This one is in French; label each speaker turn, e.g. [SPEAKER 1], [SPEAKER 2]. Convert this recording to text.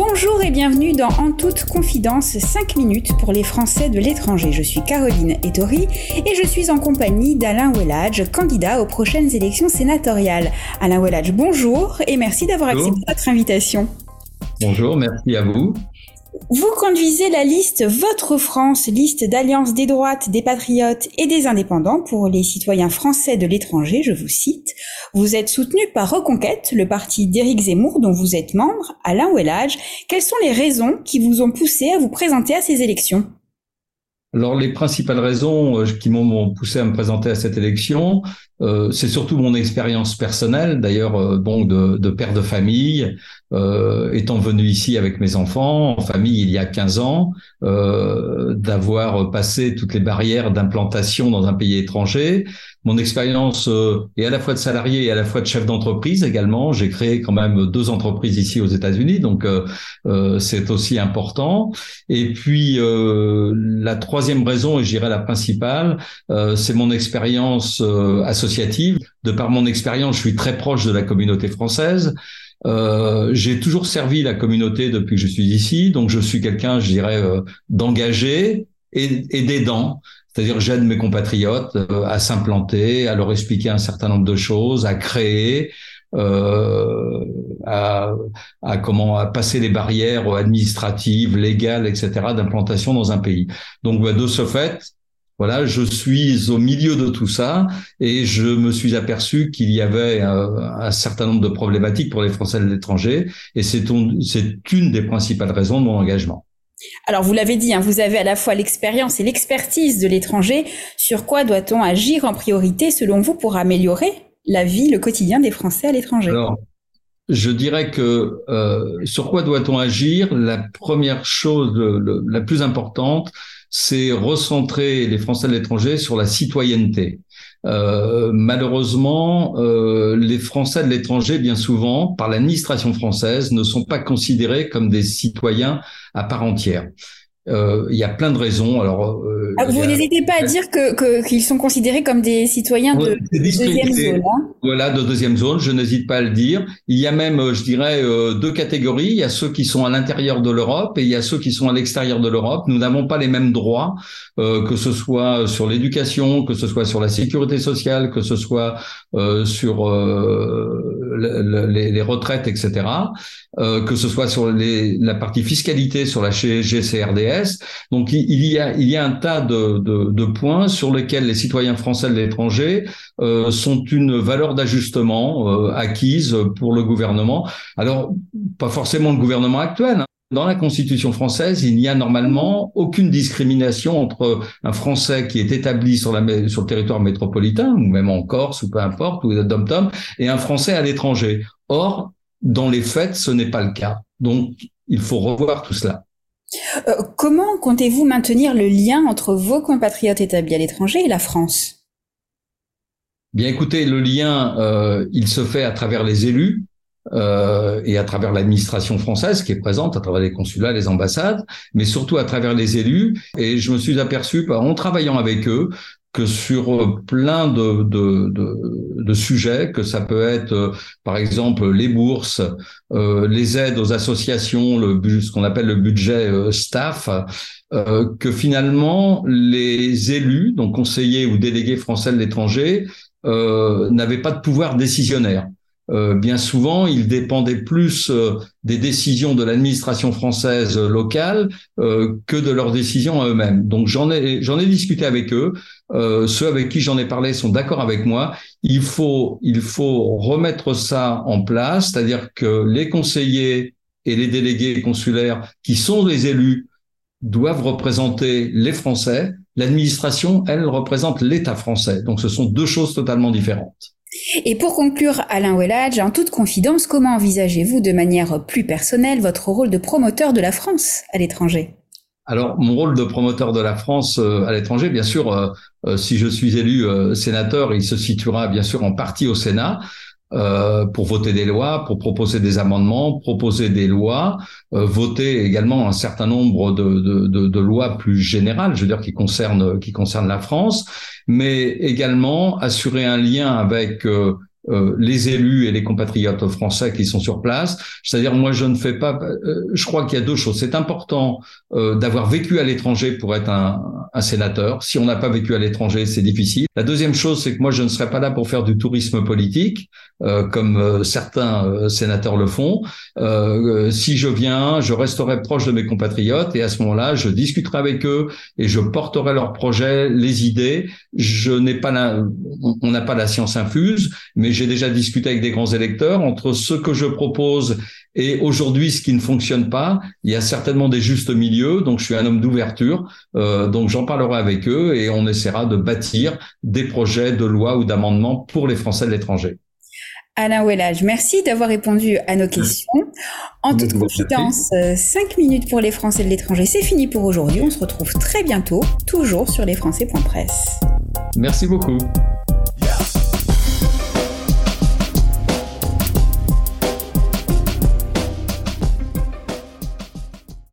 [SPEAKER 1] Bonjour et bienvenue dans En toute confidence 5 minutes pour les Français de l'étranger. Je suis Caroline Ettori et je suis en compagnie d'Alain Welladge, candidat aux prochaines élections sénatoriales. Alain Welladge, bonjour et merci d'avoir accepté notre invitation.
[SPEAKER 2] Bonjour, merci à vous.
[SPEAKER 1] Vous conduisez la liste Votre France, liste d'alliance des droites, des patriotes et des indépendants pour les citoyens français de l'étranger, je vous cite. Vous êtes soutenu par Reconquête, le parti d'Éric Zemmour dont vous êtes membre, Alain Wellage. Quelles sont les raisons qui vous ont poussé à vous présenter à ces élections?
[SPEAKER 2] Alors les principales raisons euh, qui m'ont poussé à me présenter à cette élection, euh, c'est surtout mon expérience personnelle, d'ailleurs euh, bon de, de, père de famille, euh, étant venu ici avec mes enfants en famille il y a 15 ans, euh, d'avoir passé toutes les barrières d'implantation dans un pays étranger. Mon expérience est à la fois de salarié et à la fois de chef d'entreprise également. J'ai créé quand même deux entreprises ici aux États-Unis, donc c'est aussi important. Et puis la troisième raison, et je dirais la principale, c'est mon expérience associée de par mon expérience, je suis très proche de la communauté française. Euh, j'ai toujours servi la communauté depuis que je suis ici, donc je suis quelqu'un, je dirais, euh, d'engagé et, et d'aidant. C'est-à-dire, j'aide mes compatriotes euh, à s'implanter, à leur expliquer un certain nombre de choses, à créer, euh, à, comment passer les barrières administratives, légales, etc. d'implantation dans un pays. Donc, bah, de ce fait, voilà, je suis au milieu de tout ça et je me suis aperçu qu'il y avait un, certain nombre de problématiques pour les Français de l'étranger et c'est une des principales raisons de mon engagement.
[SPEAKER 1] Alors vous l'avez dit, hein, vous avez à la fois l'expérience et l'expertise de l'étranger. Sur quoi doit-on agir en priorité selon vous pour améliorer la vie, le quotidien des Français à l'étranger?
[SPEAKER 2] Alors, je dirais que euh, sur quoi doit-on agir? La première chose, la plus importante, c'est recentrer les Français de l'étranger sur la citoyenneté. Euh, malheureusement, euh, les Français de l'étranger, bien souvent, par l'administration française, ne sont pas considérés comme des citoyens à part entière. Euh, il y a plein de raisons. Alors,
[SPEAKER 1] euh, ah, vous n'hésitez pas à dire que qu'ils sont considérés comme des citoyens de, deuxième zone. Hein
[SPEAKER 2] voilà, de deuxième zone. Je n'hésite pas à le dire. Il y a même, je dirais, euh, deux catégories. Il y a ceux qui sont à l'intérieur de l'Europe et il y a ceux qui sont à l'extérieur de l'Europe. Nous n'avons pas les mêmes droits, que ce soit sur l'éducation, que ce soit sur la sécurité sociale, que ce soit sur les, les, retraites, etc. que ce soit sur les, la partie fiscalité, sur la GCRDS donc il y a, un tas de, points sur lesquels les citoyens français de l'étranger euh, sont une valeur d'ajustement euh, acquise pour le gouvernement. Alors, pas forcément le gouvernement actuel. Hein. Dans la Constitution française, il n'y a normalement aucune discrimination entre un Français qui est établi sur le territoire métropolitain, ou même en Corse, ou peu importe, ou dom-tom, et un Français à l'étranger. Or, dans les faits, ce n'est pas le cas. Donc, il faut revoir tout cela.
[SPEAKER 1] Euh, comment comptez-vous maintenir le lien entre vos compatriotes établis à l'étranger et la France?
[SPEAKER 2] Bien écoutez, le lien, euh, il se fait à travers les élus euh, et à travers l'administration française qui est présente, à travers les consulats, les ambassades, mais surtout à travers les élus. Et je me suis aperçu, en travaillant avec eux, que sur euh, plein de, de, de, de, sujets, que ça peut être euh, par exemple les bourses, euh, les aides aux associations, le, ce qu'on appelle le budget euh, staff, euh, que finalement les élus, donc conseillers ou délégués français de l'étranger, n'avaient pas de pouvoir décisionnaire. Euh, bien souvent, ils dépendaient plus euh, des décisions de l'administration française euh, locale que de leurs décisions à eux-mêmes. Donc j'en ai j'en ai discuté avec eux. ceux avec qui j'en ai parlé sont d'accord avec moi. Il faut il faut remettre ça en place, c'est-à-dire que les conseillers et les délégués consulaires qui sont les élus doivent représenter les Français. L'administration, elle, représente l'État français. Donc ce sont deux choses totalement différentes.
[SPEAKER 1] Et pour conclure, Alain Wellage, en toute confidence, comment envisagez-vous de manière plus personnelle votre rôle de promoteur de la France à l'étranger?
[SPEAKER 2] Alors, mon rôle de promoteur de la France euh, à l'étranger, bien sûr, euh, euh, si je suis élu sénateur, il se situera bien sûr en partie au Sénat. Euh, pour voter des lois, pour proposer des amendements, proposer des lois, euh, voter également un certain nombre de, de, de, de, lois plus générales, je veux dire qui concernent qui concernent la France, mais également assurer un lien avec euh, euh, les élus et les compatriotes français qui sont sur place. C'est-à-dire, moi, je ne fais pas. Euh, je crois qu'il y a deux choses. C'est important d'avoir vécu à l'étranger pour être un, un sénateur. Si on n'a pas vécu à l'étranger, c'est difficile. La deuxième chose, c'est que moi, je ne serai pas là pour faire du tourisme politique, comme certains sénateurs le font. si je viens, je resterai proche de mes compatriotes et à ce moment-là, je discuterai avec eux et je porterai leurs projets, les idées. Je n'ai pas la, on n'a pas la science infuse, mais j'ai déjà discuté avec des grands électeurs entre ce que je propose et aujourd'hui ce qui ne fonctionne pas. Il y a certainement des justes milieux, donc je suis un homme d'ouverture, euh, donc j'en parlerai avec eux et on essaiera de bâtir des projets de loi ou d'amendement pour les Français de l'étranger.
[SPEAKER 1] Alain Ouellage, merci d'avoir répondu à nos questions. En toute confidence, 5 euh, minutes pour les Français de l'étranger, c'est fini pour aujourd'hui. On se retrouve très bientôt, toujours sur lesfrançais.press.
[SPEAKER 2] Merci beaucoup.